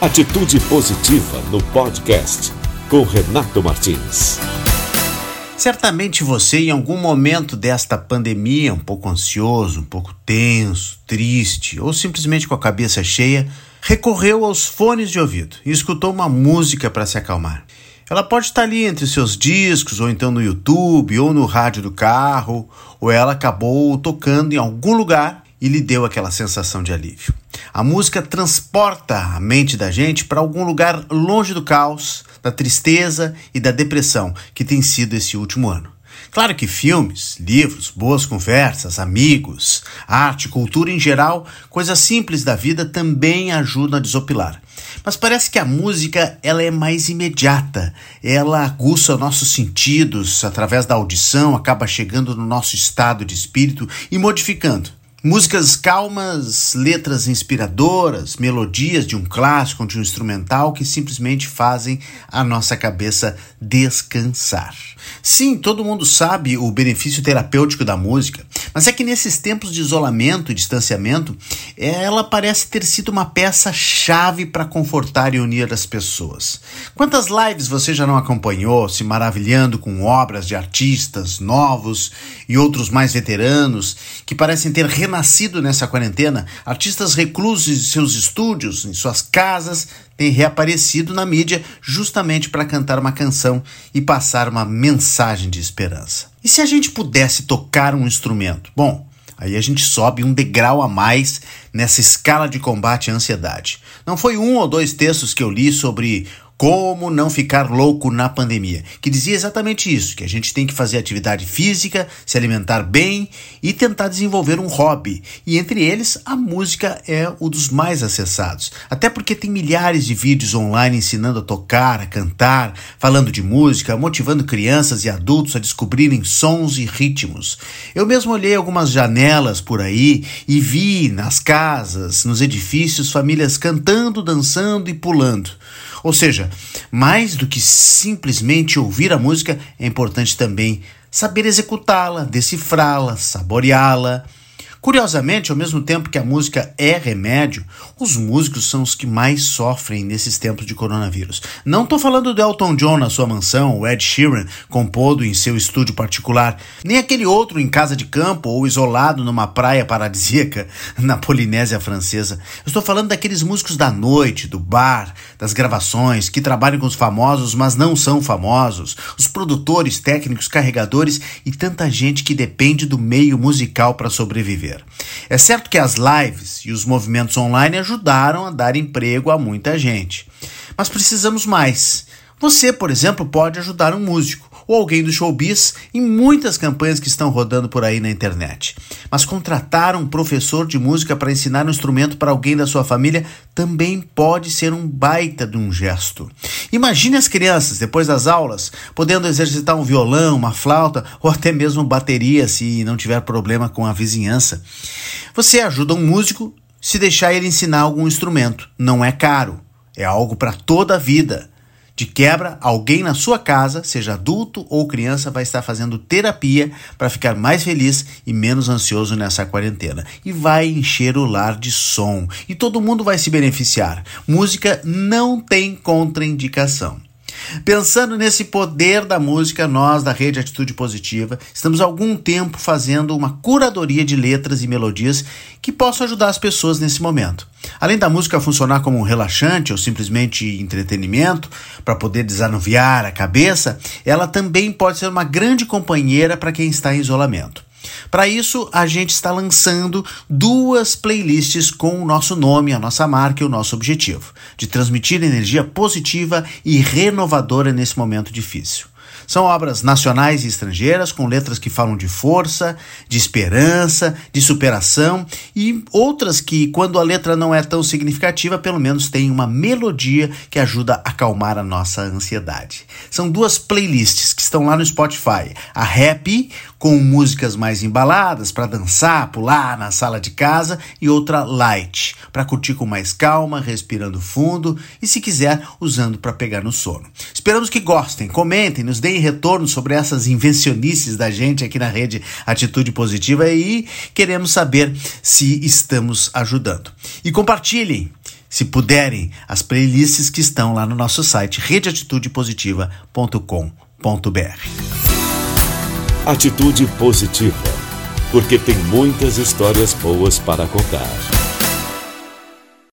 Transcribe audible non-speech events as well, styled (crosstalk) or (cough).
Atitude Positiva no podcast com Renato Martins. Certamente você, em algum momento desta pandemia, um pouco ansioso, um pouco tenso, triste ou simplesmente com a cabeça cheia, recorreu aos fones de ouvido e escutou uma música para se acalmar. Ela pode estar ali entre seus discos, ou então no YouTube, ou no rádio do carro, ou ela acabou tocando em algum lugar e lhe deu aquela sensação de alívio. A música transporta a mente da gente para algum lugar longe do caos, da tristeza e da depressão que tem sido esse último ano. Claro que filmes, livros, boas conversas, amigos, arte, cultura em geral, coisas simples da vida também ajudam a desopilar. Mas parece que a música ela é mais imediata, ela aguça nossos sentidos através da audição, acaba chegando no nosso estado de espírito e modificando. Músicas calmas, letras inspiradoras, melodias de um clássico, de um instrumental que simplesmente fazem a nossa cabeça descansar. Sim, todo mundo sabe o benefício terapêutico da música, mas é que nesses tempos de isolamento e distanciamento, ela parece ter sido uma peça-chave para confortar e unir as pessoas. Quantas lives você já não acompanhou, se maravilhando com obras de artistas novos e outros mais veteranos que parecem ter renascido nessa quarentena? Artistas reclusos em seus estúdios, em suas casas, têm reaparecido na mídia justamente para cantar uma canção e passar uma mensagem de esperança. E se a gente pudesse tocar um instrumento? Bom, Aí a gente sobe um degrau a mais nessa escala de combate à ansiedade. Não foi um ou dois textos que eu li sobre como Não Ficar Louco na Pandemia, que dizia exatamente isso: que a gente tem que fazer atividade física, se alimentar bem e tentar desenvolver um hobby. E entre eles, a música é um dos mais acessados. Até porque tem milhares de vídeos online ensinando a tocar, a cantar, falando de música, motivando crianças e adultos a descobrirem sons e ritmos. Eu mesmo olhei algumas janelas por aí e vi nas casas, nos edifícios, famílias cantando, dançando e pulando. Ou seja, mais do que simplesmente ouvir a música, é importante também saber executá-la, decifrá-la, saboreá-la Curiosamente, ao mesmo tempo que a música é remédio, os músicos são os que mais sofrem nesses tempos de coronavírus. Não estou falando do Elton John na sua mansão, o Ed Sheeran compondo em seu estúdio particular, nem aquele outro em casa de campo ou isolado numa praia paradisíaca (laughs) na Polinésia Francesa. Estou falando daqueles músicos da noite, do bar, das gravações, que trabalham com os famosos, mas não são famosos, os produtores, técnicos, carregadores e tanta gente que depende do meio musical para sobreviver. É certo que as lives e os movimentos online ajudaram a dar emprego a muita gente, mas precisamos mais. Você, por exemplo, pode ajudar um músico ou alguém do showbiz em muitas campanhas que estão rodando por aí na internet. Mas contratar um professor de música para ensinar um instrumento para alguém da sua família também pode ser um baita de um gesto. Imagine as crianças, depois das aulas, podendo exercitar um violão, uma flauta ou até mesmo bateria se não tiver problema com a vizinhança. Você ajuda um músico se deixar ele ensinar algum instrumento. Não é caro, é algo para toda a vida. De quebra, alguém na sua casa, seja adulto ou criança, vai estar fazendo terapia para ficar mais feliz e menos ansioso nessa quarentena. E vai encher o lar de som. E todo mundo vai se beneficiar. Música não tem contraindicação. Pensando nesse poder da música, nós da Rede Atitude Positiva estamos há algum tempo fazendo uma curadoria de letras e melodias que possam ajudar as pessoas nesse momento. Além da música funcionar como um relaxante ou simplesmente entretenimento para poder desanuviar a cabeça, ela também pode ser uma grande companheira para quem está em isolamento. Para isso, a gente está lançando duas playlists com o nosso nome, a nossa marca e o nosso objetivo, de transmitir energia positiva e renovadora nesse momento difícil. São obras nacionais e estrangeiras com letras que falam de força, de esperança, de superação e outras que, quando a letra não é tão significativa, pelo menos tem uma melodia que ajuda a acalmar a nossa ansiedade. São duas playlists que estão lá no Spotify: a Happy, com músicas mais embaladas para dançar, pular na sala de casa, e outra Light, para curtir com mais calma, respirando fundo e, se quiser, usando para pegar no sono. Esperamos que gostem, comentem, nos deem retorno sobre essas invencionices da gente aqui na rede Atitude Positiva e queremos saber se estamos ajudando. E compartilhem se puderem, as playlists que estão lá no nosso site redeatitudepositiva.com.br. Atitude Positiva, porque tem muitas histórias boas para contar.